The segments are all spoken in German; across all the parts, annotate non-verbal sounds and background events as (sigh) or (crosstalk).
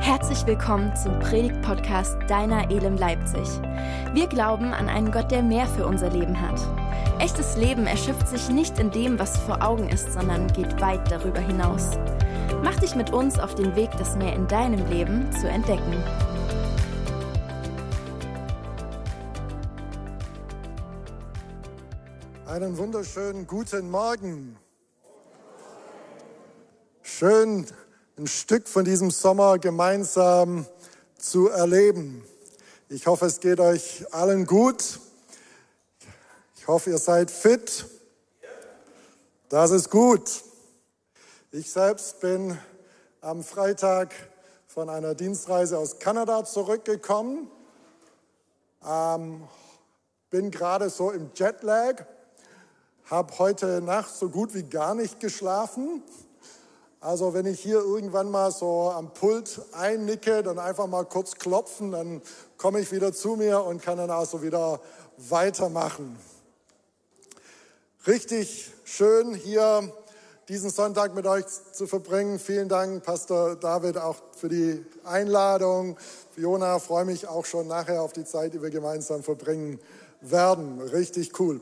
Herzlich willkommen zum Predigt-Podcast Deiner Elem Leipzig. Wir glauben an einen Gott, der mehr für unser Leben hat. Echtes Leben erschöpft sich nicht in dem, was vor Augen ist, sondern geht weit darüber hinaus. Mach dich mit uns auf den Weg, das mehr in deinem Leben zu entdecken. Einen wunderschönen guten Morgen. Schön, ein Stück von diesem Sommer gemeinsam zu erleben. Ich hoffe, es geht euch allen gut. Ich hoffe, ihr seid fit. Das ist gut. Ich selbst bin am Freitag von einer Dienstreise aus Kanada zurückgekommen. Ähm, bin gerade so im Jetlag, habe heute Nacht so gut wie gar nicht geschlafen. Also wenn ich hier irgendwann mal so am Pult einnicke, dann einfach mal kurz klopfen, dann komme ich wieder zu mir und kann dann also wieder weitermachen. Richtig schön hier diesen Sonntag mit euch zu verbringen. Vielen Dank, Pastor David, auch für die Einladung. Fiona, freue mich auch schon nachher auf die Zeit, die wir gemeinsam verbringen werden. Richtig cool.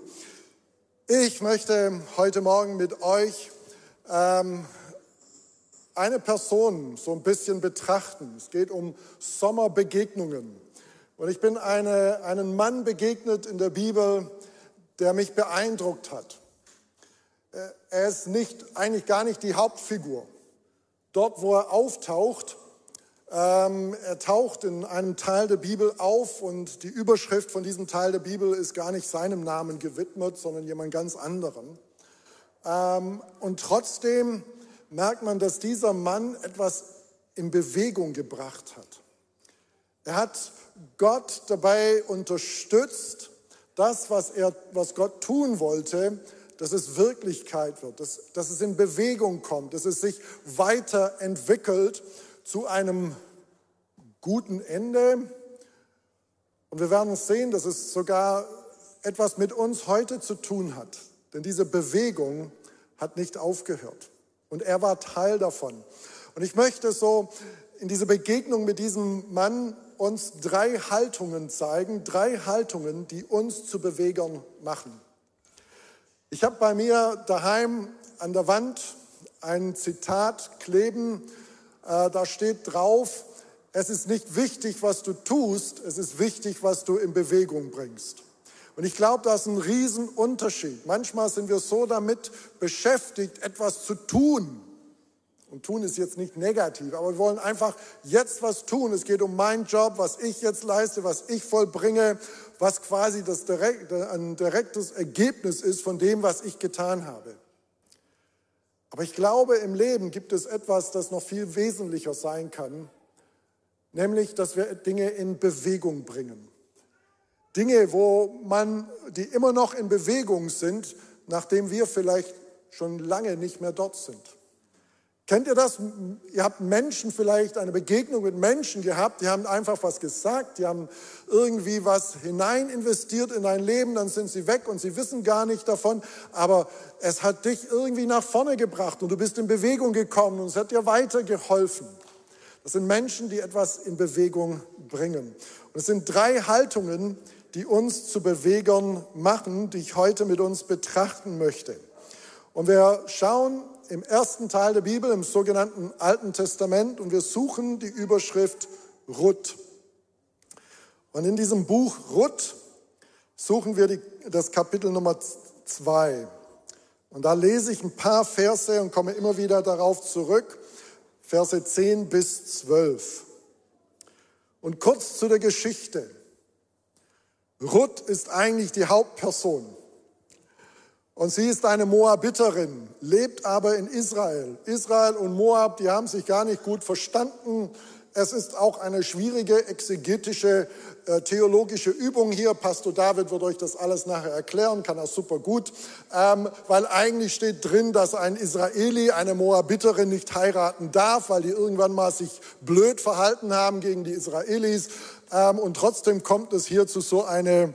Ich möchte heute Morgen mit euch ähm, eine Person so ein bisschen betrachten. Es geht um Sommerbegegnungen. Und ich bin eine, einen Mann begegnet in der Bibel, der mich beeindruckt hat. Äh, er ist nicht, eigentlich gar nicht die Hauptfigur. Dort, wo er auftaucht, ähm, er taucht in einem Teil der Bibel auf und die Überschrift von diesem Teil der Bibel ist gar nicht seinem Namen gewidmet, sondern jemand ganz anderem. Ähm, und trotzdem merkt man, dass dieser Mann etwas in Bewegung gebracht hat. Er hat Gott dabei unterstützt, das, was, er, was Gott tun wollte, dass es Wirklichkeit wird, dass, dass es in Bewegung kommt, dass es sich weiterentwickelt zu einem guten Ende. Und wir werden sehen, dass es sogar etwas mit uns heute zu tun hat. Denn diese Bewegung hat nicht aufgehört. Und er war Teil davon. Und ich möchte so in dieser Begegnung mit diesem Mann uns drei Haltungen zeigen, drei Haltungen, die uns zu Bewegern machen. Ich habe bei mir daheim an der Wand ein Zitat kleben, äh, da steht drauf, es ist nicht wichtig, was du tust, es ist wichtig, was du in Bewegung bringst. Und ich glaube, das ist ein Riesenunterschied. Manchmal sind wir so damit beschäftigt, etwas zu tun. Und tun ist jetzt nicht negativ, aber wir wollen einfach jetzt was tun. Es geht um meinen Job, was ich jetzt leiste, was ich vollbringe, was quasi das direkt, ein direktes Ergebnis ist von dem, was ich getan habe. Aber ich glaube, im Leben gibt es etwas, das noch viel wesentlicher sein kann, nämlich, dass wir Dinge in Bewegung bringen. Dinge, wo man, die immer noch in Bewegung sind, nachdem wir vielleicht schon lange nicht mehr dort sind. Kennt ihr das? Ihr habt Menschen vielleicht eine Begegnung mit Menschen gehabt, die haben einfach was gesagt, die haben irgendwie was hinein investiert in dein Leben, dann sind sie weg und sie wissen gar nicht davon, aber es hat dich irgendwie nach vorne gebracht und du bist in Bewegung gekommen und es hat dir weitergeholfen. Das sind Menschen, die etwas in Bewegung bringen. Und es sind drei Haltungen, die uns zu Bewegern machen, die ich heute mit uns betrachten möchte. Und wir schauen im ersten Teil der Bibel, im sogenannten Alten Testament, und wir suchen die Überschrift Ruth. Und in diesem Buch Ruth suchen wir die, das Kapitel Nummer zwei. Und da lese ich ein paar Verse und komme immer wieder darauf zurück. Verse 10 bis 12. Und kurz zu der Geschichte. Ruth ist eigentlich die Hauptperson. Und sie ist eine Moabiterin, lebt aber in Israel. Israel und Moab, die haben sich gar nicht gut verstanden. Es ist auch eine schwierige exegetische äh, theologische Übung hier. Pastor David wird euch das alles nachher erklären, kann er super gut, ähm, weil eigentlich steht drin, dass ein Israeli eine Moabiterin nicht heiraten darf, weil die irgendwann mal sich blöd verhalten haben gegen die Israelis. Ähm, und trotzdem kommt es hier zu so einer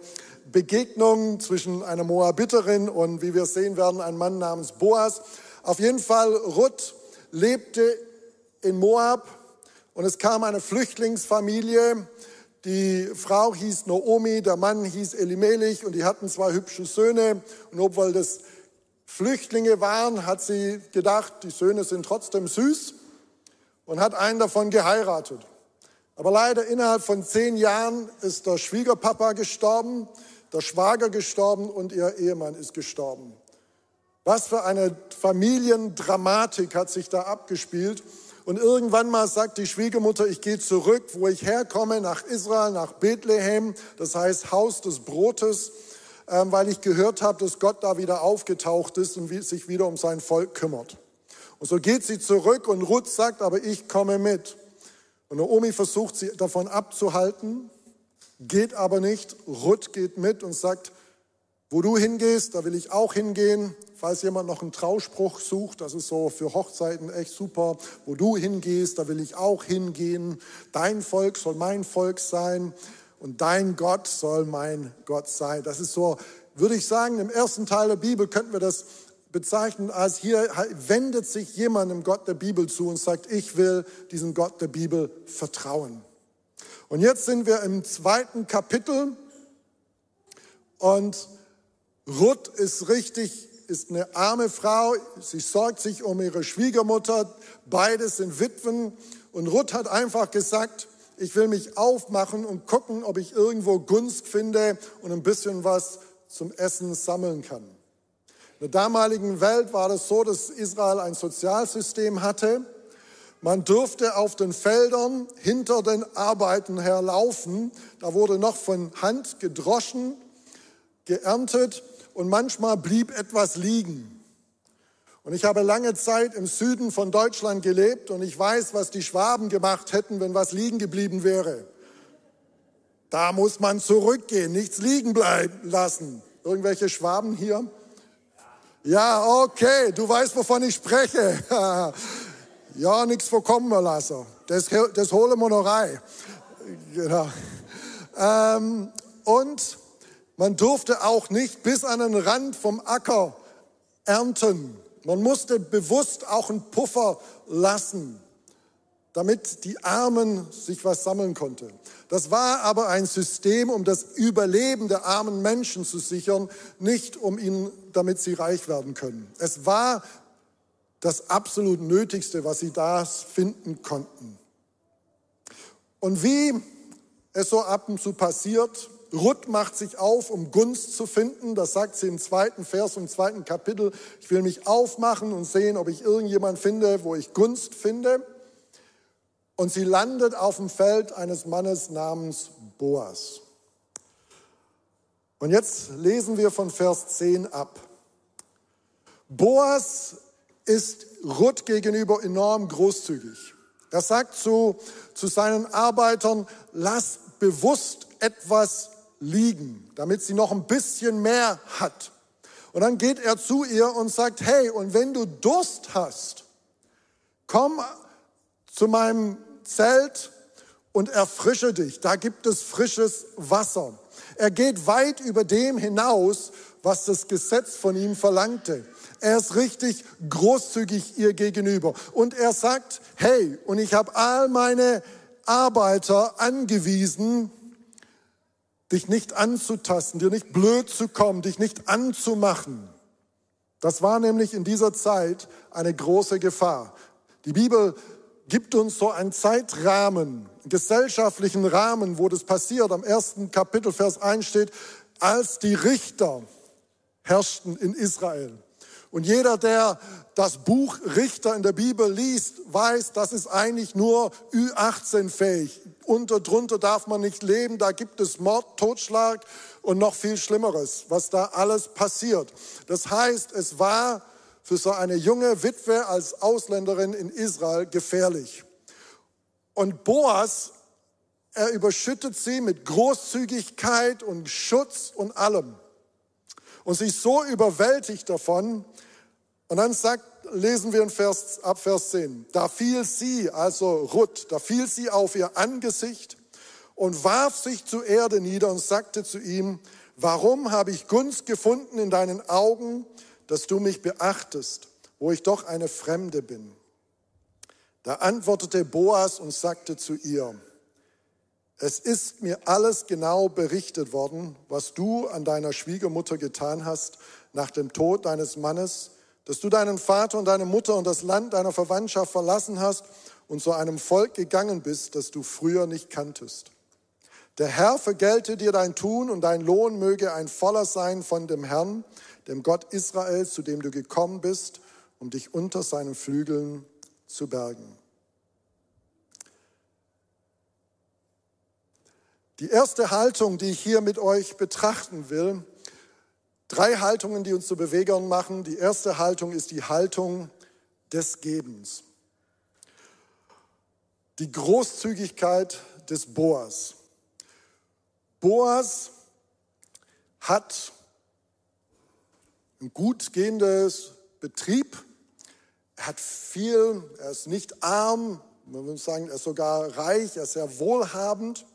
Begegnung zwischen einer Moabiterin und, wie wir sehen werden, einem Mann namens Boas. Auf jeden Fall, Ruth lebte in Moab und es kam eine Flüchtlingsfamilie. Die Frau hieß Naomi, der Mann hieß Elimelech und die hatten zwei hübsche Söhne. Und obwohl das Flüchtlinge waren, hat sie gedacht, die Söhne sind trotzdem süß und hat einen davon geheiratet. Aber leider innerhalb von zehn Jahren ist der Schwiegerpapa gestorben, der Schwager gestorben und ihr Ehemann ist gestorben. Was für eine Familiendramatik hat sich da abgespielt. Und irgendwann mal sagt die Schwiegermutter, ich gehe zurück, wo ich herkomme, nach Israel, nach Bethlehem, das heißt Haus des Brotes, ähm, weil ich gehört habe, dass Gott da wieder aufgetaucht ist und sich wieder um sein Volk kümmert. Und so geht sie zurück und Ruth sagt, aber ich komme mit. Und Naomi versucht sie davon abzuhalten, geht aber nicht. Ruth geht mit und sagt, wo du hingehst, da will ich auch hingehen. Falls jemand noch einen Trauspruch sucht, das ist so für Hochzeiten echt super. Wo du hingehst, da will ich auch hingehen. Dein Volk soll mein Volk sein und dein Gott soll mein Gott sein. Das ist so, würde ich sagen, im ersten Teil der Bibel könnten wir das bezeichnen als hier wendet sich jemandem Gott der Bibel zu und sagt, ich will diesem Gott der Bibel vertrauen. Und jetzt sind wir im zweiten Kapitel und Ruth ist richtig, ist eine arme Frau. Sie sorgt sich um ihre Schwiegermutter. Beide sind Witwen. Und Ruth hat einfach gesagt, ich will mich aufmachen und gucken, ob ich irgendwo Gunst finde und ein bisschen was zum Essen sammeln kann. In der damaligen Welt war das so, dass Israel ein Sozialsystem hatte. Man durfte auf den Feldern hinter den Arbeiten herlaufen. Da wurde noch von Hand gedroschen, geerntet und manchmal blieb etwas liegen. Und ich habe lange Zeit im Süden von Deutschland gelebt und ich weiß, was die Schwaben gemacht hätten, wenn was liegen geblieben wäre. Da muss man zurückgehen, nichts liegen bleiben lassen. Irgendwelche Schwaben hier? Ja, okay, du weißt, wovon ich spreche. (laughs) ja, nichts vorkommen lassen. Das, das holen rein. Genau. Ähm, und man durfte auch nicht bis an den Rand vom Acker ernten. Man musste bewusst auch einen Puffer lassen, damit die Armen sich was sammeln konnten. Das war aber ein System, um das Überleben der armen Menschen zu sichern, nicht um ihnen, damit sie reich werden können. Es war das absolut Nötigste, was sie da finden konnten. Und wie es so ab und zu passiert, Ruth macht sich auf, um Gunst zu finden. Das sagt sie im zweiten Vers im zweiten Kapitel. Ich will mich aufmachen und sehen, ob ich irgendjemand finde, wo ich Gunst finde. Und sie landet auf dem Feld eines Mannes namens Boas. Und jetzt lesen wir von Vers 10 ab. Boas ist Ruth gegenüber enorm großzügig. Er sagt zu, zu seinen Arbeitern, lass bewusst etwas liegen, damit sie noch ein bisschen mehr hat. Und dann geht er zu ihr und sagt, hey, und wenn du Durst hast, komm zu meinem Zelt und erfrische dich. Da gibt es frisches Wasser. Er geht weit über dem hinaus, was das Gesetz von ihm verlangte. Er ist richtig großzügig ihr gegenüber. Und er sagt, hey, und ich habe all meine Arbeiter angewiesen, dich nicht anzutasten, dir nicht blöd zu kommen, dich nicht anzumachen. Das war nämlich in dieser Zeit eine große Gefahr. Die Bibel gibt uns so einen Zeitrahmen, einen gesellschaftlichen Rahmen, wo das passiert. Am ersten Kapitel, Vers 1 steht, als die Richter herrschten in Israel. Und jeder, der das Buch Richter in der Bibel liest, weiß, das ist eigentlich nur Ü18 fähig. Unter drunter darf man nicht leben. Da gibt es Mord, Totschlag und noch viel Schlimmeres, was da alles passiert. Das heißt, es war für so eine junge Witwe als Ausländerin in Israel gefährlich. Und Boas, er überschüttet sie mit Großzügigkeit und Schutz und allem. Und sie ist so überwältigt davon. Und dann sagt, lesen wir in Vers, ab Vers 10. Da fiel sie, also Ruth, da fiel sie auf ihr Angesicht und warf sich zur Erde nieder und sagte zu ihm, warum habe ich Gunst gefunden in deinen Augen, dass du mich beachtest, wo ich doch eine Fremde bin? Da antwortete Boas und sagte zu ihr, es ist mir alles genau berichtet worden, was du an deiner Schwiegermutter getan hast nach dem Tod deines Mannes, dass du deinen Vater und deine Mutter und das Land deiner Verwandtschaft verlassen hast und zu einem Volk gegangen bist, das du früher nicht kanntest. Der Herr vergelte dir dein Tun und dein Lohn möge ein voller sein von dem Herrn, dem Gott Israels, zu dem du gekommen bist, um dich unter seinen Flügeln zu bergen. Die erste Haltung, die ich hier mit euch betrachten will, drei Haltungen, die uns zu Bewegern machen. Die erste Haltung ist die Haltung des Gebens. Die Großzügigkeit des Boas. Boas hat ein gut gehendes Betrieb. Er hat viel, er ist nicht arm, man würde sagen, er ist sogar reich, er ist sehr wohlhabend.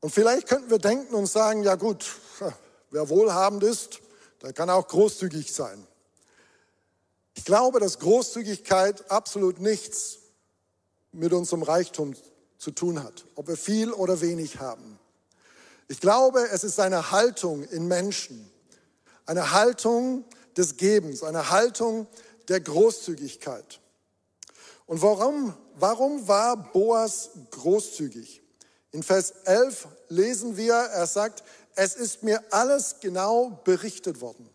Und vielleicht könnten wir denken und sagen, ja gut, wer wohlhabend ist, der kann auch großzügig sein. Ich glaube, dass Großzügigkeit absolut nichts mit unserem Reichtum zu tun hat, ob wir viel oder wenig haben. Ich glaube, es ist eine Haltung in Menschen, eine Haltung des Gebens, eine Haltung der Großzügigkeit. Und warum, warum war Boas großzügig? In Vers 11 lesen wir, er sagt, es ist mir alles genau berichtet worden.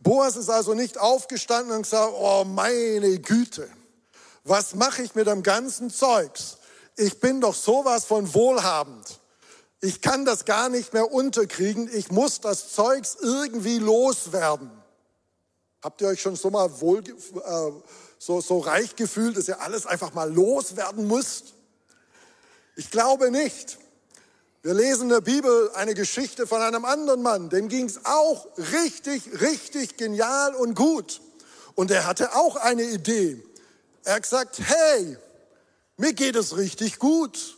Boas ist also nicht aufgestanden und gesagt, oh meine Güte, was mache ich mit dem ganzen Zeugs? ich bin doch sowas von wohlhabend. Ich kann das gar nicht mehr unterkriegen. Ich muss das Zeugs irgendwie loswerden. Habt ihr euch schon so mal wohl, äh, so, so reich gefühlt, dass ihr alles einfach mal loswerden müsst? Ich glaube nicht. Wir lesen in der Bibel eine Geschichte von einem anderen Mann, dem ging es auch richtig, richtig genial und gut. Und er hatte auch eine Idee. Er hat gesagt, hey, mir geht es richtig gut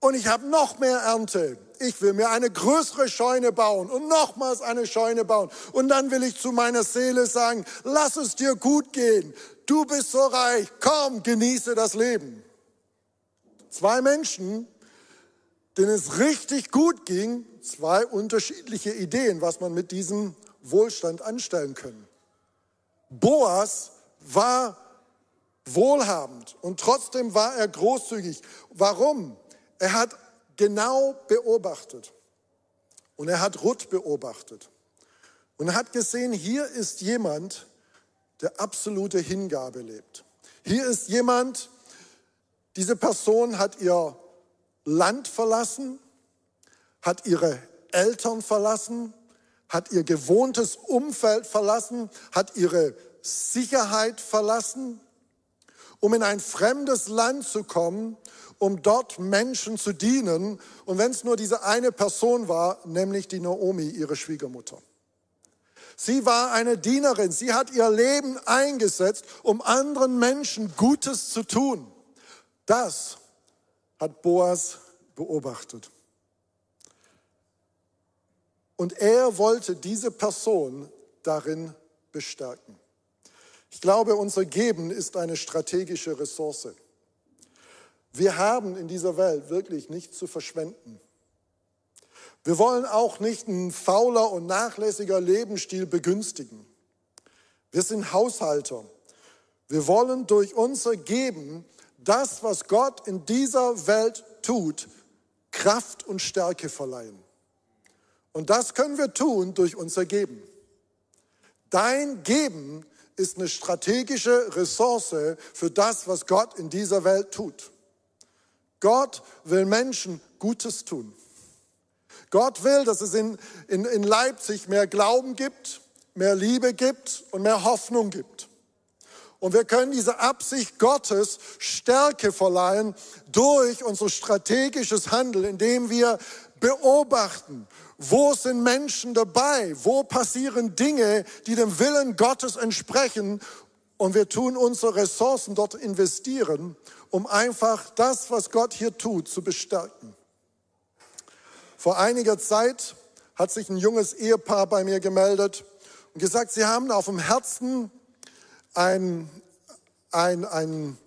und ich habe noch mehr Ernte. Ich will mir eine größere Scheune bauen und nochmals eine Scheune bauen. Und dann will ich zu meiner Seele sagen, lass es dir gut gehen. Du bist so reich. Komm, genieße das Leben. Zwei Menschen, denen es richtig gut ging, zwei unterschiedliche Ideen, was man mit diesem Wohlstand anstellen kann. Boas war wohlhabend und trotzdem war er großzügig. Warum? Er hat genau beobachtet und er hat Ruth beobachtet und hat gesehen, hier ist jemand, der absolute Hingabe lebt. Hier ist jemand, diese Person hat ihr Land verlassen, hat ihre Eltern verlassen, hat ihr gewohntes Umfeld verlassen, hat ihre Sicherheit verlassen um in ein fremdes Land zu kommen, um dort Menschen zu dienen. Und wenn es nur diese eine Person war, nämlich die Naomi, ihre Schwiegermutter. Sie war eine Dienerin. Sie hat ihr Leben eingesetzt, um anderen Menschen Gutes zu tun. Das hat Boas beobachtet. Und er wollte diese Person darin bestärken. Ich glaube, unser Geben ist eine strategische Ressource. Wir haben in dieser Welt wirklich nichts zu verschwenden. Wir wollen auch nicht ein fauler und nachlässiger Lebensstil begünstigen. Wir sind Haushalter. Wir wollen durch unser Geben das, was Gott in dieser Welt tut, Kraft und Stärke verleihen. Und das können wir tun durch unser Geben. Dein Geben ist eine strategische Ressource für das, was Gott in dieser Welt tut. Gott will Menschen Gutes tun. Gott will, dass es in, in, in Leipzig mehr Glauben gibt, mehr Liebe gibt und mehr Hoffnung gibt. Und wir können diese Absicht Gottes Stärke verleihen durch unser strategisches Handeln, indem wir beobachten, wo sind Menschen dabei? Wo passieren Dinge, die dem Willen Gottes entsprechen? Und wir tun unsere Ressourcen dort investieren, um einfach das, was Gott hier tut, zu bestärken. Vor einiger Zeit hat sich ein junges Ehepaar bei mir gemeldet und gesagt, sie haben auf dem Herzen ein, ein, ein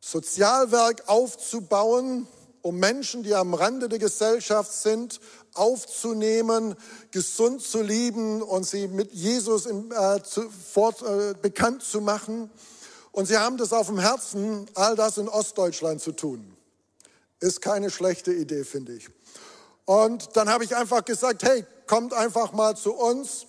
Sozialwerk aufzubauen, um Menschen, die am Rande der Gesellschaft sind, aufzunehmen, gesund zu lieben und sie mit Jesus in, äh, zu, fort, äh, bekannt zu machen. Und sie haben das auf dem Herzen, all das in Ostdeutschland zu tun. Ist keine schlechte Idee, finde ich. Und dann habe ich einfach gesagt, hey, kommt einfach mal zu uns,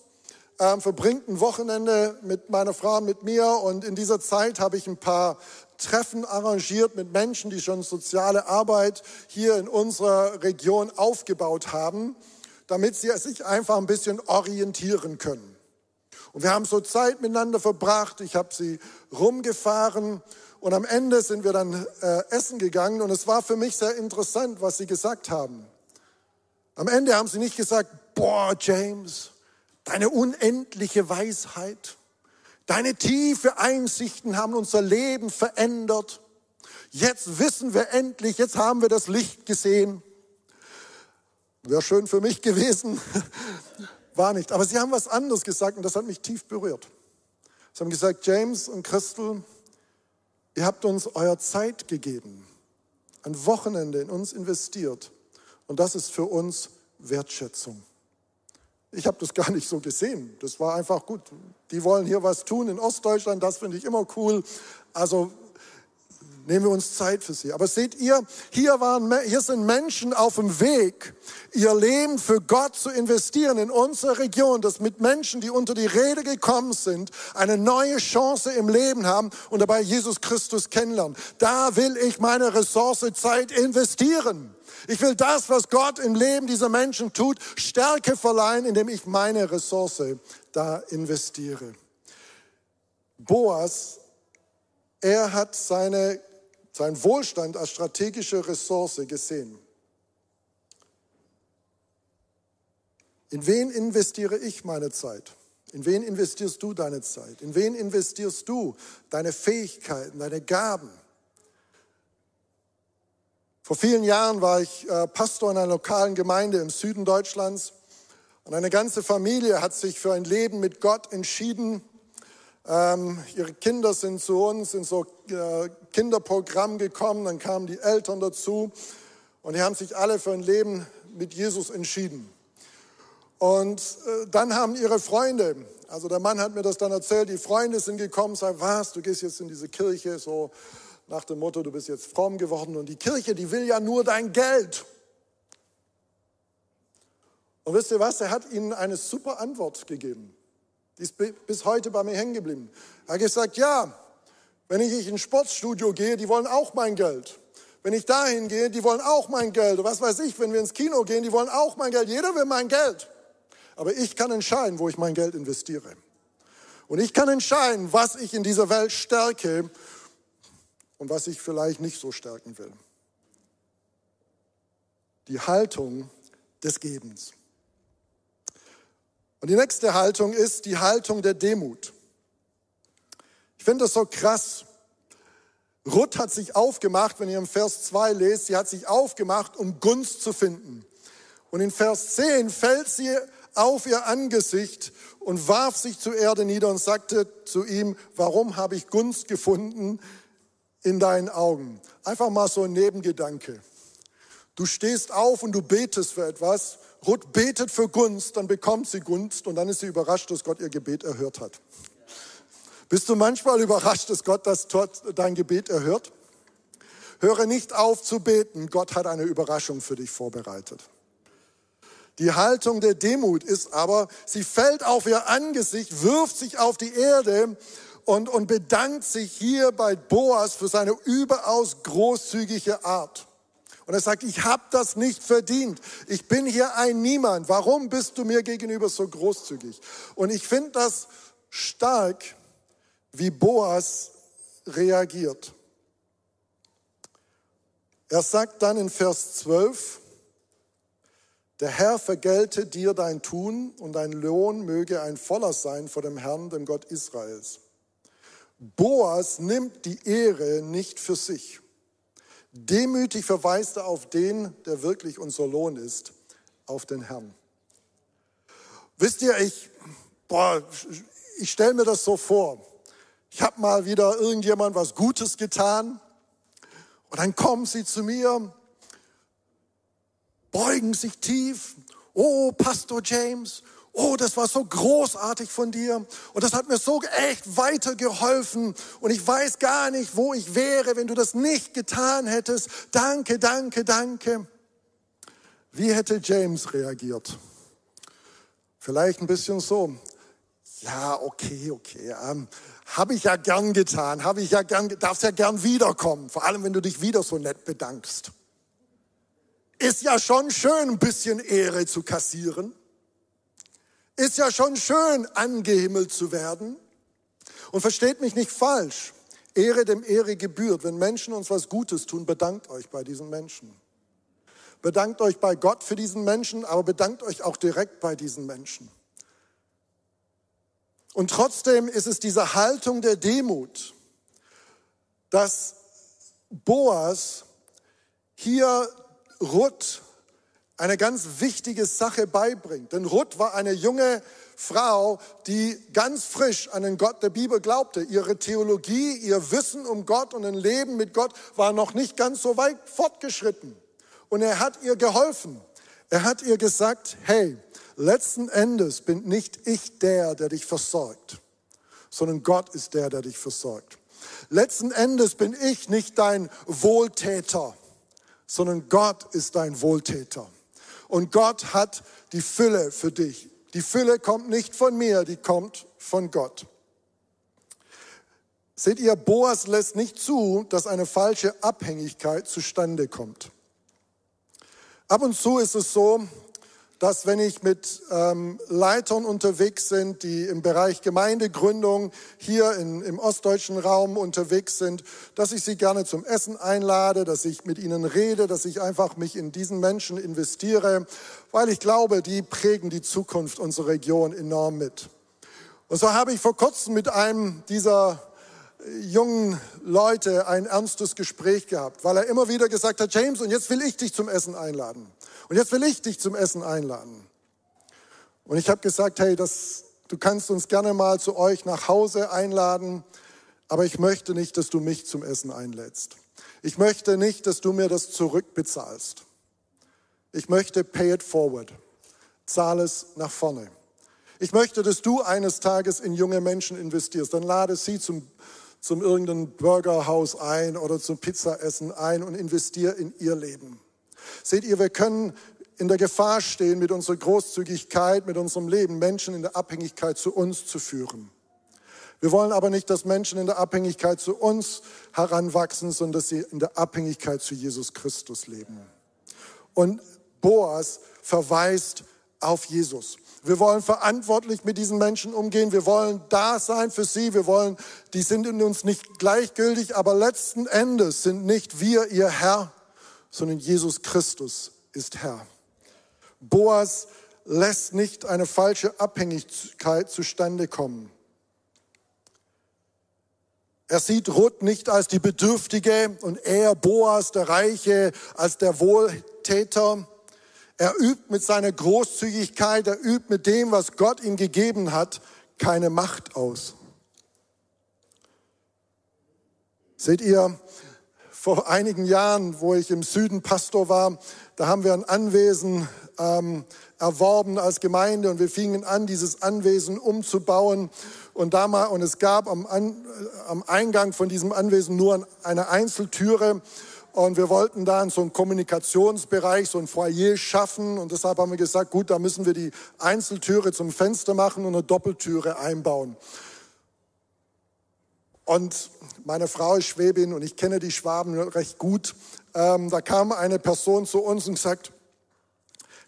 ähm, verbringt ein Wochenende mit meiner Frau, mit mir. Und in dieser Zeit habe ich ein paar Treffen arrangiert mit Menschen, die schon soziale Arbeit hier in unserer Region aufgebaut haben, damit sie sich einfach ein bisschen orientieren können. Und wir haben so Zeit miteinander verbracht. Ich habe sie rumgefahren und am Ende sind wir dann äh, essen gegangen und es war für mich sehr interessant, was sie gesagt haben. Am Ende haben sie nicht gesagt, boah, James, deine unendliche Weisheit, deine tiefe Einsichten haben unser Leben verändert. Jetzt wissen wir endlich, jetzt haben wir das Licht gesehen. Wäre schön für mich gewesen, (laughs) war nicht. Aber sie haben was anderes gesagt und das hat mich tief berührt. Sie haben gesagt, James und Christel, ihr habt uns euer Zeit gegeben, ein Wochenende in uns investiert und das ist für uns Wertschätzung. Ich habe das (laughs) gar nicht so gesehen. Das war einfach gut. Die wollen hier was tun in Ostdeutschland, das finde ich immer cool. Also nehmen wir uns Zeit für sie. Aber seht ihr, hier, waren, hier sind Menschen auf dem Weg, ihr Leben für Gott zu investieren in unsere Region, dass mit Menschen, die unter die Rede gekommen sind, eine neue Chance im Leben haben und dabei Jesus Christus kennenlernen. Da will ich meine Ressource Zeit investieren. Ich will das, was Gott im Leben dieser Menschen tut, Stärke verleihen, indem ich meine Ressource da investiere. Boas, er hat seine, seinen Wohlstand als strategische Ressource gesehen. In wen investiere ich meine Zeit? In wen investierst du deine Zeit? In wen investierst du deine Fähigkeiten, deine Gaben? Vor vielen Jahren war ich äh, Pastor in einer lokalen Gemeinde im Süden Deutschlands und eine ganze Familie hat sich für ein Leben mit Gott entschieden. Ähm, ihre Kinder sind zu uns in so äh, Kinderprogramm gekommen, dann kamen die Eltern dazu und die haben sich alle für ein Leben mit Jesus entschieden. Und äh, dann haben ihre Freunde, also der Mann hat mir das dann erzählt, die Freunde sind gekommen, sagen, was, du gehst jetzt in diese Kirche, so nach dem Motto, du bist jetzt fromm geworden und die Kirche, die will ja nur dein Geld. Und wisst ihr was, er hat ihnen eine super Antwort gegeben. Die ist bis heute bei mir hängen geblieben. Er hat gesagt, ja, wenn ich ins Sportstudio gehe, die wollen auch mein Geld. Wenn ich dahin gehe, die wollen auch mein Geld. Was weiß ich, wenn wir ins Kino gehen, die wollen auch mein Geld. Jeder will mein Geld. Aber ich kann entscheiden, wo ich mein Geld investiere. Und ich kann entscheiden, was ich in dieser Welt stärke und was ich vielleicht nicht so stärken will. Die Haltung des Gebens. Und die nächste Haltung ist die Haltung der Demut. Ich finde das so krass. Ruth hat sich aufgemacht, wenn ihr im Vers 2 lest, sie hat sich aufgemacht, um Gunst zu finden. Und in Vers 10 fällt sie auf ihr Angesicht und warf sich zur Erde nieder und sagte zu ihm, warum habe ich Gunst gefunden in deinen Augen. Einfach mal so ein Nebengedanke. Du stehst auf und du betest für etwas. Ruth betet für Gunst, dann bekommt sie Gunst und dann ist sie überrascht, dass Gott ihr Gebet erhört hat. Bist du manchmal überrascht, dass Gott das, dein Gebet erhört? Höre nicht auf zu beten. Gott hat eine Überraschung für dich vorbereitet. Die Haltung der Demut ist aber, sie fällt auf ihr Angesicht, wirft sich auf die Erde und, und bedankt sich hier bei Boas für seine überaus großzügige Art. Und er sagt, ich habe das nicht verdient. Ich bin hier ein Niemand. Warum bist du mir gegenüber so großzügig? Und ich finde das stark, wie Boas reagiert. Er sagt dann in Vers 12, der Herr vergelte dir dein Tun und dein Lohn möge ein voller sein vor dem Herrn, dem Gott Israels. Boas nimmt die Ehre nicht für sich. Demütig verweist er auf den, der wirklich unser Lohn ist, auf den Herrn. Wisst ihr, ich, ich stelle mir das so vor. Ich habe mal wieder irgendjemand was Gutes getan. Und dann kommen sie zu mir, beugen sich tief. Oh, Pastor James, oh, das war so großartig von dir und das hat mir so echt weitergeholfen und ich weiß gar nicht, wo ich wäre, wenn du das nicht getan hättest. Danke, danke, danke. Wie hätte James reagiert? Vielleicht ein bisschen so. Ja, okay, okay. Ähm, habe ich ja gern getan, habe ich ja gern, darfst ja gern wiederkommen, vor allem wenn du dich wieder so nett bedankst. Ist ja schon schön, ein bisschen Ehre zu kassieren. Ist ja schon schön, angehimmelt zu werden. Und versteht mich nicht falsch. Ehre dem Ehre gebührt. Wenn Menschen uns was Gutes tun, bedankt euch bei diesen Menschen. Bedankt euch bei Gott für diesen Menschen, aber bedankt euch auch direkt bei diesen Menschen. Und trotzdem ist es diese Haltung der Demut, dass Boas hier Ruth eine ganz wichtige Sache beibringt. Denn Ruth war eine junge Frau, die ganz frisch an den Gott der Bibel glaubte. Ihre Theologie, ihr Wissen um Gott und ein Leben mit Gott war noch nicht ganz so weit fortgeschritten. Und er hat ihr geholfen. Er hat ihr gesagt, hey, letzten Endes bin nicht ich der, der dich versorgt, sondern Gott ist der, der dich versorgt. Letzten Endes bin ich nicht dein Wohltäter, sondern Gott ist dein Wohltäter. Und Gott hat die Fülle für dich. Die Fülle kommt nicht von mir, die kommt von Gott. Seht ihr, Boas lässt nicht zu, dass eine falsche Abhängigkeit zustande kommt. Ab und zu ist es so, dass wenn ich mit ähm, Leitern unterwegs sind, die im Bereich Gemeindegründung hier in, im ostdeutschen Raum unterwegs sind, dass ich sie gerne zum Essen einlade, dass ich mit ihnen rede, dass ich einfach mich in diesen Menschen investiere, weil ich glaube, die prägen die Zukunft unserer Region enorm mit. Und so habe ich vor kurzem mit einem dieser jungen Leute ein ernstes Gespräch gehabt, weil er immer wieder gesagt hat, James, und jetzt will ich dich zum Essen einladen. Und jetzt will ich dich zum Essen einladen. Und ich habe gesagt, hey, das, du kannst uns gerne mal zu euch nach Hause einladen, aber ich möchte nicht, dass du mich zum Essen einlädst. Ich möchte nicht, dass du mir das zurückbezahlst. Ich möchte pay it forward. Zahl es nach vorne. Ich möchte, dass du eines Tages in junge Menschen investierst. Dann lade sie zum, zum irgendeinem Burgerhaus ein oder zum Pizzaessen ein und investier in ihr Leben. Seht ihr, wir können in der Gefahr stehen, mit unserer Großzügigkeit, mit unserem Leben Menschen in der Abhängigkeit zu uns zu führen. Wir wollen aber nicht, dass Menschen in der Abhängigkeit zu uns heranwachsen, sondern dass sie in der Abhängigkeit zu Jesus Christus leben. Und Boas verweist auf Jesus. Wir wollen verantwortlich mit diesen Menschen umgehen. Wir wollen da sein für sie. Wir wollen, die sind in uns nicht gleichgültig, aber letzten Endes sind nicht wir ihr Herr, sondern Jesus Christus ist Herr. Boas lässt nicht eine falsche Abhängigkeit zustande kommen. Er sieht Ruth nicht als die Bedürftige und er, Boas, der Reiche, als der Wohltäter. Er übt mit seiner Großzügigkeit, er übt mit dem, was Gott ihm gegeben hat, keine Macht aus. Seht ihr, vor einigen Jahren, wo ich im Süden Pastor war, da haben wir ein Anwesen ähm, erworben als Gemeinde und wir fingen an, dieses Anwesen umzubauen. Und, damals, und es gab am, am Eingang von diesem Anwesen nur eine Einzeltüre. Und wir wollten da so einen Kommunikationsbereich, so ein Foyer schaffen. Und deshalb haben wir gesagt, gut, da müssen wir die Einzeltüre zum Fenster machen und eine Doppeltüre einbauen. Und meine Frau ist Schwäbin und ich kenne die Schwaben recht gut. Ähm, da kam eine Person zu uns und sagt,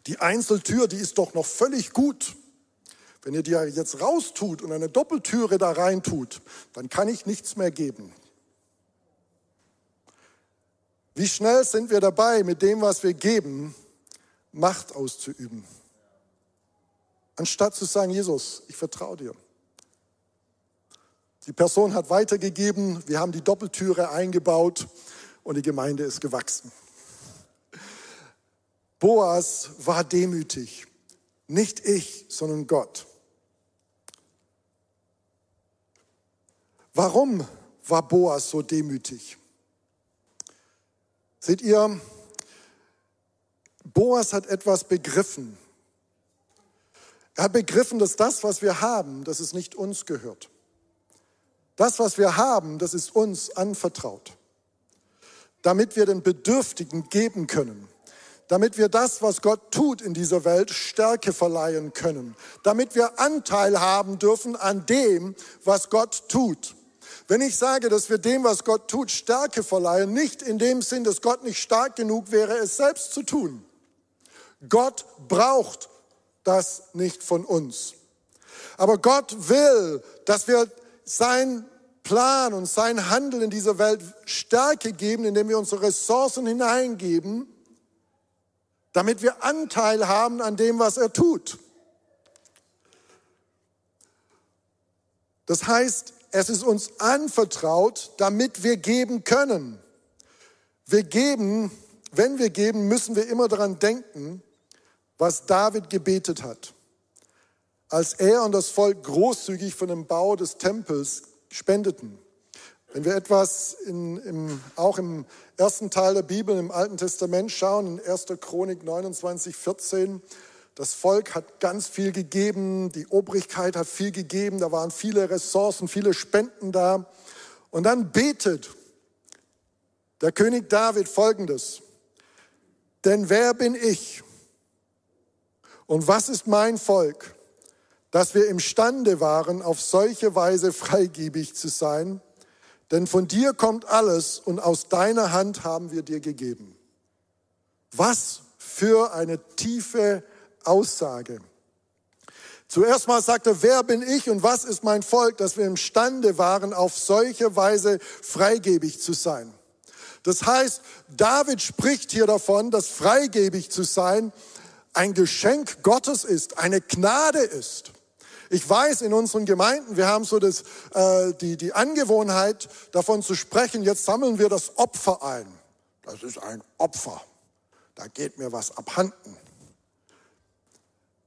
die Einzeltür, die ist doch noch völlig gut. Wenn ihr die jetzt raustut und eine Doppeltüre da reintut, dann kann ich nichts mehr geben. Wie schnell sind wir dabei, mit dem, was wir geben, Macht auszuüben? Anstatt zu sagen, Jesus, ich vertraue dir. Die Person hat weitergegeben, wir haben die Doppeltüre eingebaut und die Gemeinde ist gewachsen. Boas war demütig. Nicht ich, sondern Gott. Warum war Boas so demütig? Seht ihr, Boas hat etwas begriffen. Er hat begriffen, dass das, was wir haben, dass es nicht uns gehört. Das, was wir haben, das ist uns anvertraut, damit wir den Bedürftigen geben können, damit wir das, was Gott tut in dieser Welt, Stärke verleihen können, damit wir Anteil haben dürfen an dem, was Gott tut. Wenn ich sage, dass wir dem, was Gott tut, Stärke verleihen, nicht in dem Sinn, dass Gott nicht stark genug wäre, es selbst zu tun. Gott braucht das nicht von uns. Aber Gott will, dass wir sein Plan und sein Handeln in dieser Welt Stärke geben, indem wir unsere Ressourcen hineingeben, damit wir Anteil haben an dem, was er tut. Das heißt, es ist uns anvertraut, damit wir geben können. Wir geben, wenn wir geben, müssen wir immer daran denken, was David gebetet hat als er und das Volk großzügig von dem Bau des Tempels spendeten. Wenn wir etwas in, im, auch im ersten Teil der Bibel, im Alten Testament schauen, in 1. Chronik 29, 14, das Volk hat ganz viel gegeben, die Obrigkeit hat viel gegeben, da waren viele Ressourcen, viele Spenden da. Und dann betet der König David folgendes, denn wer bin ich und was ist mein Volk, dass wir imstande waren, auf solche Weise freigebig zu sein, denn von dir kommt alles und aus deiner Hand haben wir dir gegeben. Was für eine tiefe Aussage. Zuerst mal sagt er, wer bin ich und was ist mein Volk, dass wir imstande waren, auf solche Weise freigebig zu sein. Das heißt, David spricht hier davon, dass freigebig zu sein ein Geschenk Gottes ist, eine Gnade ist. Ich weiß, in unseren Gemeinden, wir haben so das, äh, die, die Angewohnheit, davon zu sprechen, jetzt sammeln wir das Opfer ein. Das ist ein Opfer. Da geht mir was abhanden.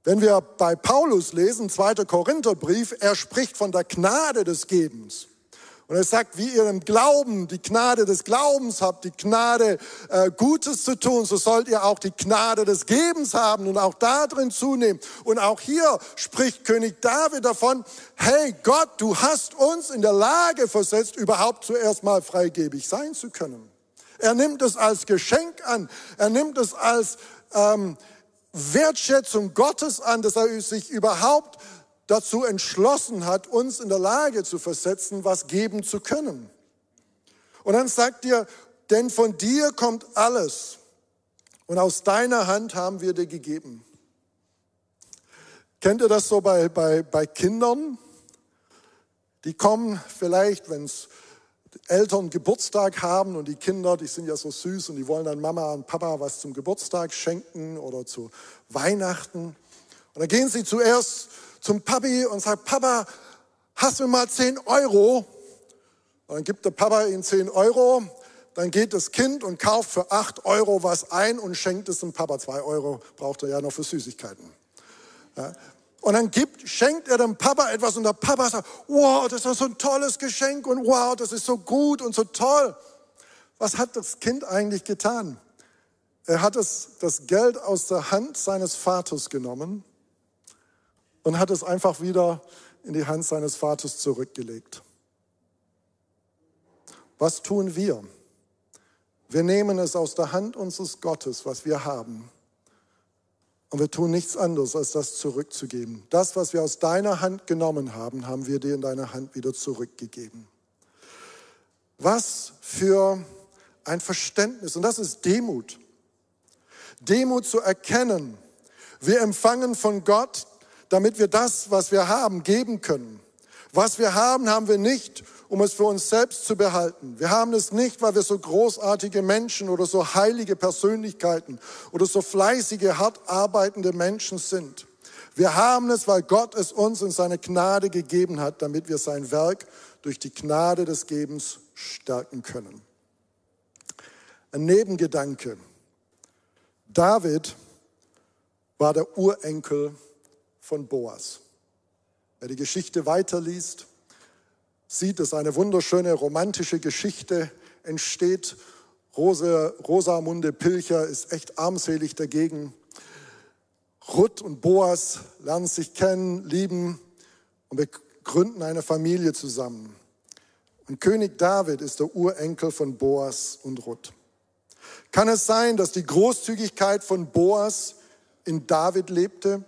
Wenn wir bei Paulus lesen, 2. Korintherbrief, er spricht von der Gnade des Gebens. Und er sagt, wie ihr im Glauben die Gnade des Glaubens habt, die Gnade äh, Gutes zu tun, so sollt ihr auch die Gnade des Gebens haben und auch darin zunehmen. Und auch hier spricht König David davon, hey Gott, du hast uns in der Lage versetzt, überhaupt zuerst mal freigebig sein zu können. Er nimmt es als Geschenk an. Er nimmt es als ähm, Wertschätzung Gottes an, dass er sich überhaupt dazu entschlossen hat, uns in der Lage zu versetzen, was geben zu können. Und dann sagt ihr, denn von dir kommt alles und aus deiner Hand haben wir dir gegeben. Kennt ihr das so bei, bei, bei Kindern? Die kommen vielleicht, wenn es Eltern Geburtstag haben und die Kinder, die sind ja so süß und die wollen dann Mama und Papa was zum Geburtstag schenken oder zu Weihnachten. Und dann gehen sie zuerst zum Papi und sagt, Papa, hast du mal 10 Euro? Und dann gibt der Papa ihm 10 Euro. Dann geht das Kind und kauft für 8 Euro was ein und schenkt es dem Papa. 2 Euro braucht er ja noch für Süßigkeiten. Ja. Und dann gibt, schenkt er dem Papa etwas und der Papa sagt, wow, das ist so ein tolles Geschenk und wow, das ist so gut und so toll. Was hat das Kind eigentlich getan? Er hat es, das Geld aus der Hand seines Vaters genommen und hat es einfach wieder in die Hand seines Vaters zurückgelegt. Was tun wir? Wir nehmen es aus der Hand unseres Gottes, was wir haben. Und wir tun nichts anderes, als das zurückzugeben. Das, was wir aus deiner Hand genommen haben, haben wir dir in deiner Hand wieder zurückgegeben. Was für ein Verständnis. Und das ist Demut. Demut zu erkennen. Wir empfangen von Gott damit wir das, was wir haben, geben können. Was wir haben, haben wir nicht, um es für uns selbst zu behalten. Wir haben es nicht, weil wir so großartige Menschen oder so heilige Persönlichkeiten oder so fleißige, hart arbeitende Menschen sind. Wir haben es, weil Gott es uns in seine Gnade gegeben hat, damit wir sein Werk durch die Gnade des Gebens stärken können. Ein Nebengedanke. David war der Urenkel von Boas. Wer die Geschichte weiterliest, sieht, dass eine wunderschöne romantische Geschichte entsteht. Rose, Rosamunde Pilcher ist echt armselig dagegen. Ruth und Boas lernen sich kennen, lieben und gründen eine Familie zusammen. Und König David ist der Urenkel von Boas und Ruth. Kann es sein, dass die Großzügigkeit von Boas in David lebte,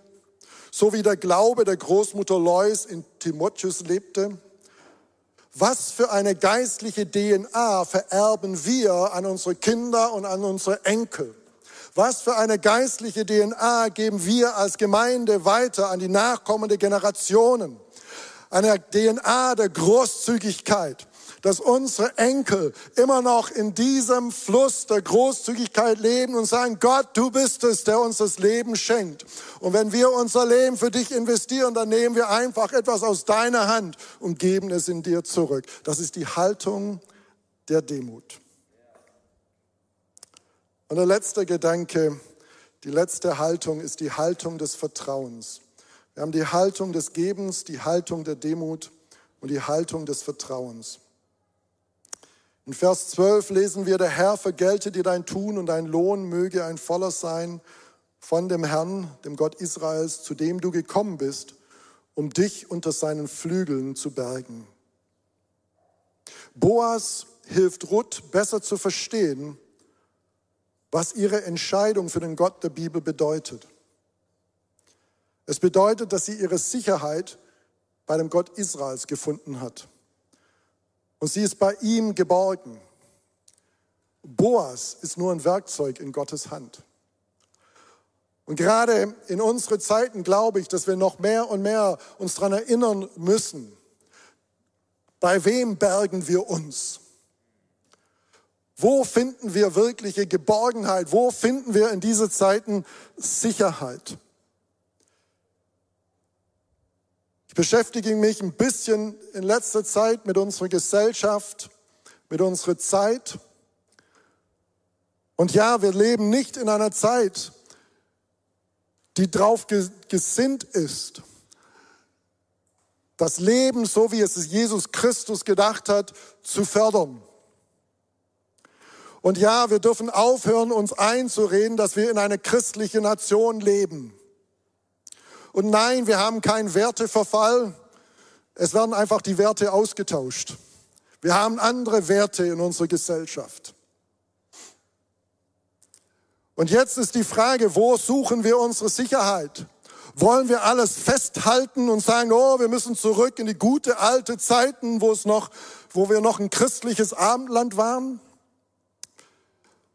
so wie der Glaube der Großmutter Lois in Timotheus lebte? Was für eine geistliche DNA vererben wir an unsere Kinder und an unsere Enkel? Was für eine geistliche DNA geben wir als Gemeinde weiter an die nachkommende Generationen? Eine DNA der Großzügigkeit, dass unsere Enkel immer noch in diesem Fluss der Großzügigkeit leben und sagen, Gott, du bist es, der uns das Leben schenkt. Und wenn wir unser Leben für dich investieren, dann nehmen wir einfach etwas aus deiner Hand und geben es in dir zurück. Das ist die Haltung der Demut. Und der letzte Gedanke, die letzte Haltung ist die Haltung des Vertrauens. Wir haben die Haltung des Gebens, die Haltung der Demut und die Haltung des Vertrauens. In Vers 12 lesen wir, der Herr vergelte dir dein Tun und dein Lohn möge ein voller sein von dem Herrn, dem Gott Israels, zu dem du gekommen bist, um dich unter seinen Flügeln zu bergen. Boas hilft Ruth besser zu verstehen, was ihre Entscheidung für den Gott der Bibel bedeutet. Es bedeutet, dass sie ihre Sicherheit bei dem Gott Israels gefunden hat. Und sie ist bei ihm geborgen. Boas ist nur ein Werkzeug in Gottes Hand. Und gerade in unsere Zeiten glaube ich, dass wir noch mehr und mehr uns daran erinnern müssen, bei wem bergen wir uns? Wo finden wir wirkliche Geborgenheit? Wo finden wir in diese Zeiten Sicherheit? Ich beschäftige mich ein bisschen in letzter Zeit mit unserer Gesellschaft, mit unserer Zeit. Und ja, wir leben nicht in einer Zeit, die darauf gesinnt ist, das Leben, so wie es Jesus Christus gedacht hat, zu fördern. Und ja, wir dürfen aufhören, uns einzureden, dass wir in einer christlichen Nation leben. Und nein, wir haben keinen Werteverfall. Es werden einfach die Werte ausgetauscht. Wir haben andere Werte in unserer Gesellschaft. Und jetzt ist die Frage, wo suchen wir unsere Sicherheit? Wollen wir alles festhalten und sagen, oh, wir müssen zurück in die gute alte Zeiten, wo es noch, wo wir noch ein christliches Abendland waren?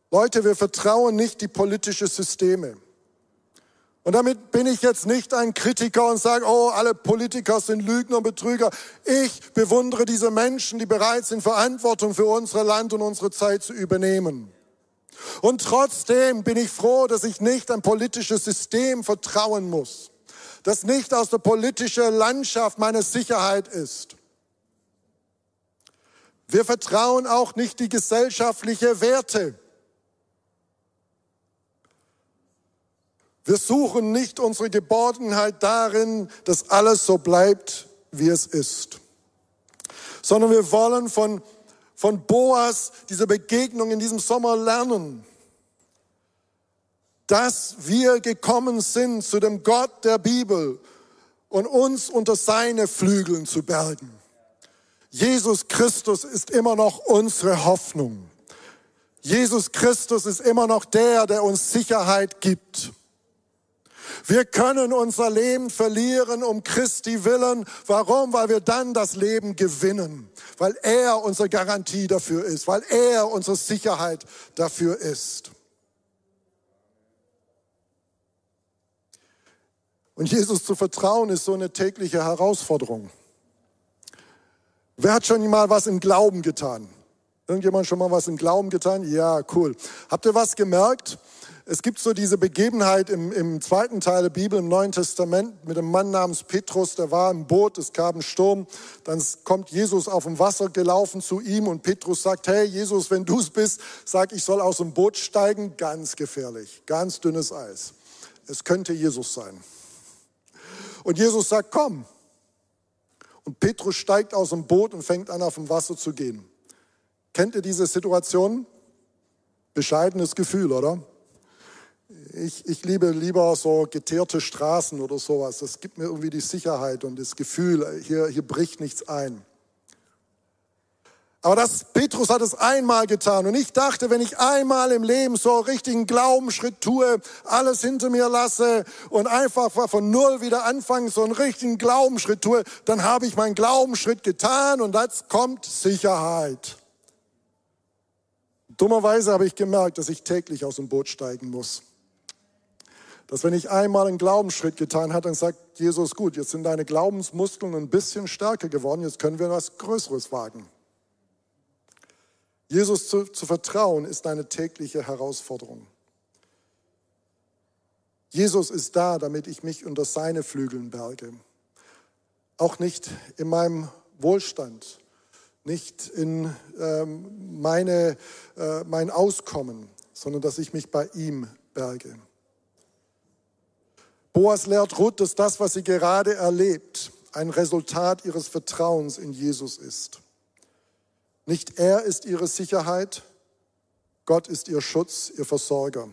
Leute, wir vertrauen nicht die politischen Systeme. Und damit bin ich jetzt nicht ein Kritiker und sage, oh, alle Politiker sind Lügner und Betrüger. Ich bewundere diese Menschen, die bereit sind, Verantwortung für unser Land und unsere Zeit zu übernehmen. Und trotzdem bin ich froh, dass ich nicht ein politisches System vertrauen muss, das nicht aus der politischen Landschaft meine Sicherheit ist. Wir vertrauen auch nicht die gesellschaftlichen Werte. Wir suchen nicht unsere Geborgenheit darin, dass alles so bleibt, wie es ist, sondern wir wollen von, von Boas, diese Begegnung in diesem Sommer lernen, dass wir gekommen sind zu dem Gott der Bibel und uns unter seine Flügeln zu bergen. Jesus Christus ist immer noch unsere Hoffnung. Jesus Christus ist immer noch der, der uns Sicherheit gibt. Wir können unser Leben verlieren um Christi willen. Warum? Weil wir dann das Leben gewinnen. Weil er unsere Garantie dafür ist. Weil er unsere Sicherheit dafür ist. Und Jesus zu vertrauen ist so eine tägliche Herausforderung. Wer hat schon mal was im Glauben getan? Irgendjemand schon mal was im Glauben getan? Ja, cool. Habt ihr was gemerkt? Es gibt so diese Begebenheit im, im zweiten Teil der Bibel, im Neuen Testament, mit einem Mann namens Petrus, der war im Boot, es gab einen Sturm, dann kommt Jesus auf dem Wasser gelaufen zu ihm und Petrus sagt, hey Jesus, wenn du es bist, sag, ich soll aus dem Boot steigen, ganz gefährlich, ganz dünnes Eis. Es könnte Jesus sein. Und Jesus sagt, komm. Und Petrus steigt aus dem Boot und fängt an, auf dem Wasser zu gehen. Kennt ihr diese Situation? Bescheidenes Gefühl, oder? Ich, ich liebe lieber so geteerte Straßen oder sowas. Das gibt mir irgendwie die Sicherheit und das Gefühl, hier, hier bricht nichts ein. Aber das, Petrus hat es einmal getan. Und ich dachte, wenn ich einmal im Leben so einen richtigen Glaubensschritt tue, alles hinter mir lasse und einfach von Null wieder anfange, so einen richtigen Glaubensschritt tue, dann habe ich meinen Glaubensschritt getan und jetzt kommt Sicherheit. Dummerweise habe ich gemerkt, dass ich täglich aus dem Boot steigen muss. Dass wenn ich einmal einen Glaubensschritt getan habe, dann sagt Jesus, gut, jetzt sind deine Glaubensmuskeln ein bisschen stärker geworden, jetzt können wir was Größeres wagen. Jesus zu, zu vertrauen ist eine tägliche Herausforderung. Jesus ist da, damit ich mich unter seine Flügeln berge. Auch nicht in meinem Wohlstand, nicht in ähm, meine, äh, mein Auskommen, sondern dass ich mich bei ihm berge. Boas lehrt Ruth, dass das, was sie gerade erlebt, ein Resultat ihres Vertrauens in Jesus ist. Nicht er ist ihre Sicherheit, Gott ist ihr Schutz, ihr Versorger.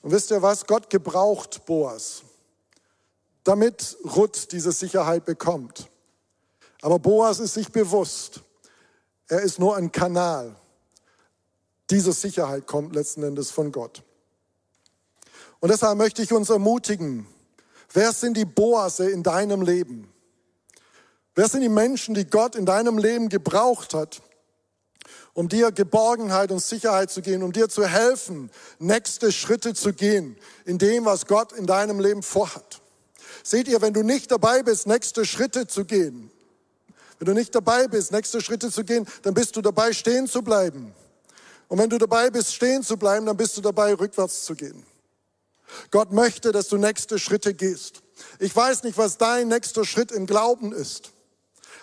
Und wisst ihr was? Gott gebraucht Boas, damit Ruth diese Sicherheit bekommt. Aber Boas ist sich bewusst, er ist nur ein Kanal. Diese Sicherheit kommt letzten Endes von Gott. Und deshalb möchte ich uns ermutigen, wer sind die Boase in deinem Leben? Wer sind die Menschen, die Gott in deinem Leben gebraucht hat, um dir Geborgenheit und Sicherheit zu gehen, um dir zu helfen, nächste Schritte zu gehen in dem, was Gott in deinem Leben vorhat? Seht ihr, wenn du nicht dabei bist, nächste Schritte zu gehen, wenn du nicht dabei bist, nächste Schritte zu gehen, dann bist du dabei, stehen zu bleiben. Und wenn du dabei bist, stehen zu bleiben, dann bist du dabei, rückwärts zu gehen. Gott möchte, dass du nächste Schritte gehst. Ich weiß nicht, was dein nächster Schritt im Glauben ist.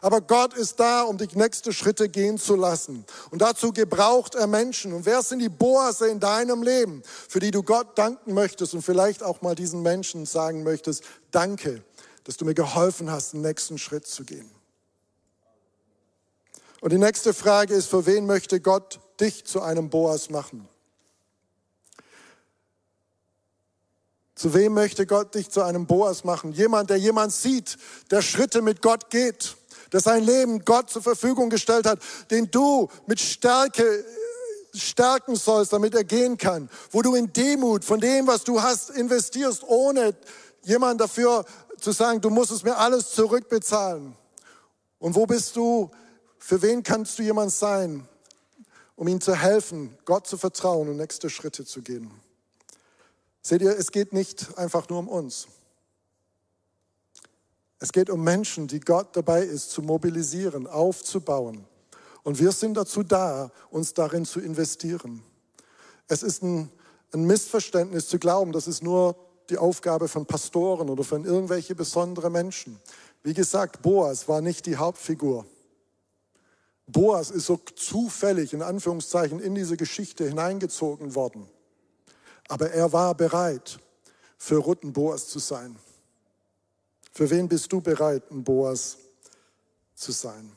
Aber Gott ist da, um dich nächste Schritte gehen zu lassen. Und dazu gebraucht er Menschen. Und wer sind die Boase in deinem Leben, für die du Gott danken möchtest und vielleicht auch mal diesen Menschen sagen möchtest, danke, dass du mir geholfen hast, den nächsten Schritt zu gehen. Und die nächste Frage ist, für wen möchte Gott dich zu einem Boas machen? Zu wem möchte Gott dich zu einem Boas machen? Jemand, der jemand sieht, der Schritte mit Gott geht, der sein Leben Gott zur Verfügung gestellt hat, den du mit Stärke stärken sollst, damit er gehen kann, wo du in Demut von dem, was du hast, investierst, ohne jemand dafür zu sagen, du musst es mir alles zurückbezahlen. Und wo bist du für wen kannst du jemand sein, um ihm zu helfen, Gott zu vertrauen und nächste Schritte zu gehen? Seht ihr, es geht nicht einfach nur um uns. Es geht um Menschen, die Gott dabei ist, zu mobilisieren, aufzubauen. Und wir sind dazu da, uns darin zu investieren. Es ist ein, ein Missverständnis zu glauben, das ist nur die Aufgabe von Pastoren oder von irgendwelche besondere Menschen. Wie gesagt, Boas war nicht die Hauptfigur. Boas ist so zufällig in Anführungszeichen in diese Geschichte hineingezogen worden. Aber er war bereit, für Ruth ein Boas zu sein. Für wen bist du bereit, ein Boas zu sein?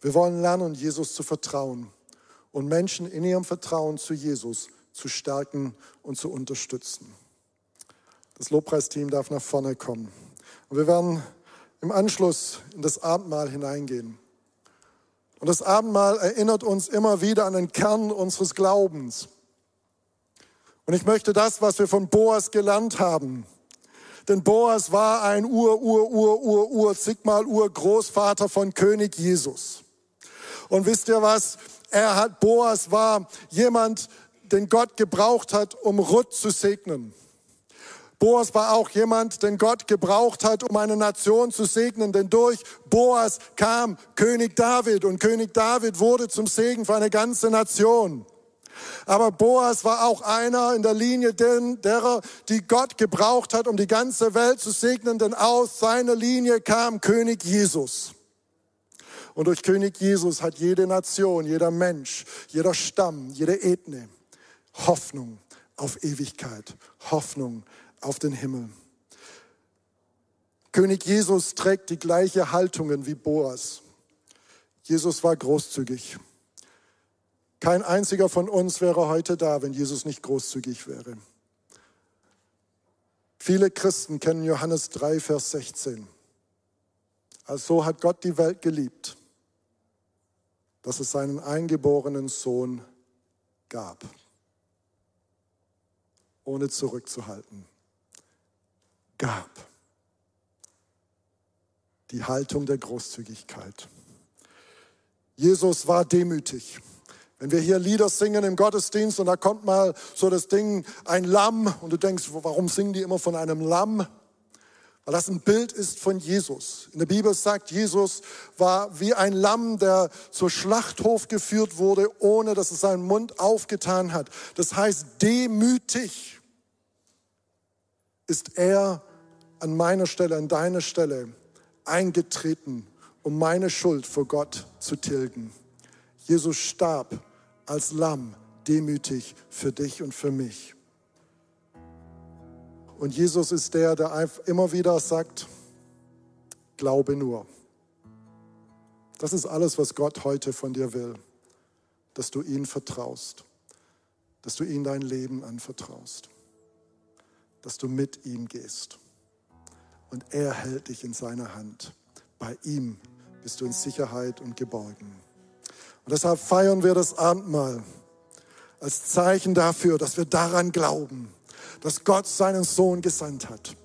Wir wollen lernen, Jesus zu vertrauen und Menschen in ihrem Vertrauen zu Jesus zu stärken und zu unterstützen. Das Lobpreisteam darf nach vorne kommen. Und wir werden im Anschluss in das Abendmahl hineingehen. Und das Abendmahl erinnert uns immer wieder an den Kern unseres Glaubens. Und ich möchte das, was wir von Boas gelernt haben, denn Boas war ein Ur, Ur, Ur, Ur, Ur, zigmal Urgroßvater von König Jesus. Und wisst ihr was? Er hat, Boas war jemand, den Gott gebraucht hat, um Ruth zu segnen. Boas war auch jemand, den Gott gebraucht hat, um eine Nation zu segnen, denn durch Boas kam König David und König David wurde zum Segen für eine ganze Nation. Aber Boas war auch einer in der Linie derer, die Gott gebraucht hat, um die ganze Welt zu segnen, denn aus seiner Linie kam König Jesus. Und durch König Jesus hat jede Nation, jeder Mensch, jeder Stamm, jede Ethnie Hoffnung auf Ewigkeit, Hoffnung auf den Himmel. König Jesus trägt die gleiche Haltungen wie Boas. Jesus war großzügig. Kein einziger von uns wäre heute da, wenn Jesus nicht großzügig wäre. Viele Christen kennen Johannes 3, Vers 16. Also hat Gott die Welt geliebt, dass es seinen eingeborenen Sohn gab, ohne zurückzuhalten. Gab. Die Haltung der Großzügigkeit. Jesus war demütig. Wenn wir hier Lieder singen im Gottesdienst und da kommt mal so das Ding, ein Lamm, und du denkst, warum singen die immer von einem Lamm? Weil das ein Bild ist von Jesus. In der Bibel sagt, Jesus war wie ein Lamm, der zur Schlachthof geführt wurde, ohne dass es seinen Mund aufgetan hat. Das heißt, demütig ist er an meiner Stelle, an deiner Stelle eingetreten, um meine Schuld vor Gott zu tilgen. Jesus starb als Lamm demütig für dich und für mich. Und Jesus ist der, der immer wieder sagt, glaube nur. Das ist alles, was Gott heute von dir will, dass du ihm vertraust, dass du ihm dein Leben anvertraust, dass du mit ihm gehst. Und er hält dich in seiner Hand. Bei ihm bist du in Sicherheit und geborgen. Und deshalb feiern wir das Abendmahl als Zeichen dafür, dass wir daran glauben, dass Gott seinen Sohn gesandt hat,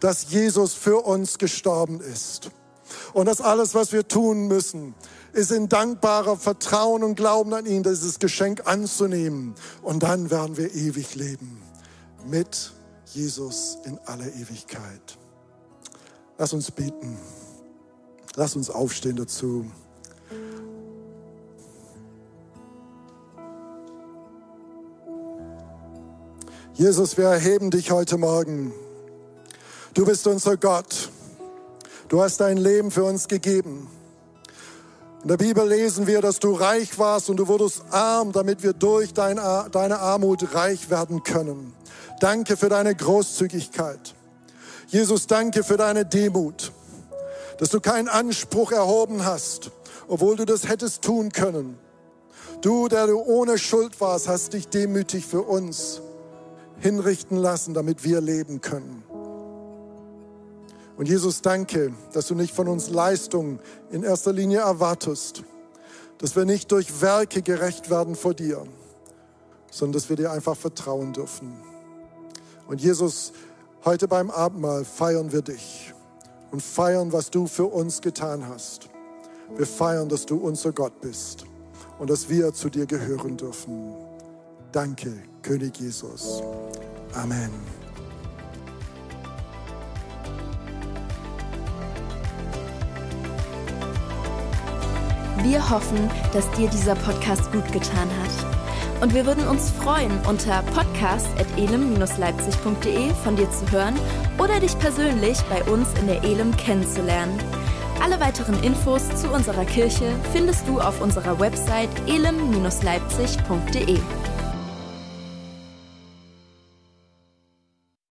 dass Jesus für uns gestorben ist. Und dass alles, was wir tun müssen, ist in dankbarer Vertrauen und Glauben an ihn, dieses Geschenk anzunehmen. Und dann werden wir ewig leben mit Jesus in aller Ewigkeit. Lass uns beten. Lass uns aufstehen dazu. Jesus, wir erheben dich heute Morgen. Du bist unser Gott. Du hast dein Leben für uns gegeben. In der Bibel lesen wir, dass du reich warst und du wurdest arm, damit wir durch deine Armut reich werden können. Danke für deine Großzügigkeit. Jesus, danke für deine Demut, dass du keinen Anspruch erhoben hast, obwohl du das hättest tun können. Du, der du ohne Schuld warst, hast dich demütig für uns hinrichten lassen, damit wir leben können. Und Jesus, danke, dass du nicht von uns Leistung in erster Linie erwartest, dass wir nicht durch Werke gerecht werden vor dir, sondern dass wir dir einfach vertrauen dürfen. Und Jesus, heute beim Abendmahl feiern wir dich und feiern, was du für uns getan hast. Wir feiern, dass du unser Gott bist und dass wir zu dir gehören dürfen. Danke, König Jesus. Amen. Wir hoffen, dass dir dieser Podcast gut getan hat. Und wir würden uns freuen, unter podcast.elem-leipzig.de von dir zu hören oder dich persönlich bei uns in der Elem kennenzulernen. Alle weiteren Infos zu unserer Kirche findest du auf unserer Website elem-leipzig.de.